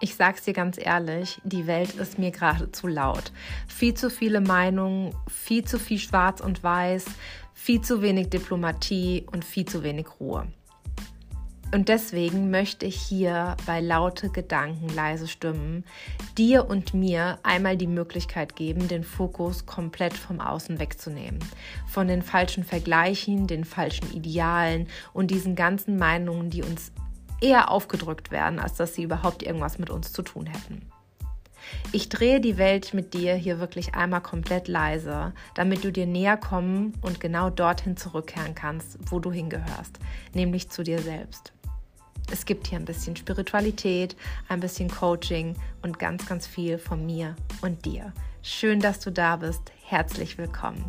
Ich sag's dir ganz ehrlich, die Welt ist mir gerade zu laut. Viel zu viele Meinungen, viel zu viel Schwarz und Weiß, viel zu wenig Diplomatie und viel zu wenig Ruhe. Und deswegen möchte ich hier bei laute Gedanken, leise Stimmen dir und mir einmal die Möglichkeit geben, den Fokus komplett vom Außen wegzunehmen. Von den falschen Vergleichen, den falschen Idealen und diesen ganzen Meinungen, die uns eher aufgedrückt werden, als dass sie überhaupt irgendwas mit uns zu tun hätten. Ich drehe die Welt mit dir hier wirklich einmal komplett leise, damit du dir näher kommen und genau dorthin zurückkehren kannst, wo du hingehörst, nämlich zu dir selbst. Es gibt hier ein bisschen Spiritualität, ein bisschen Coaching und ganz, ganz viel von mir und dir. Schön, dass du da bist. Herzlich willkommen.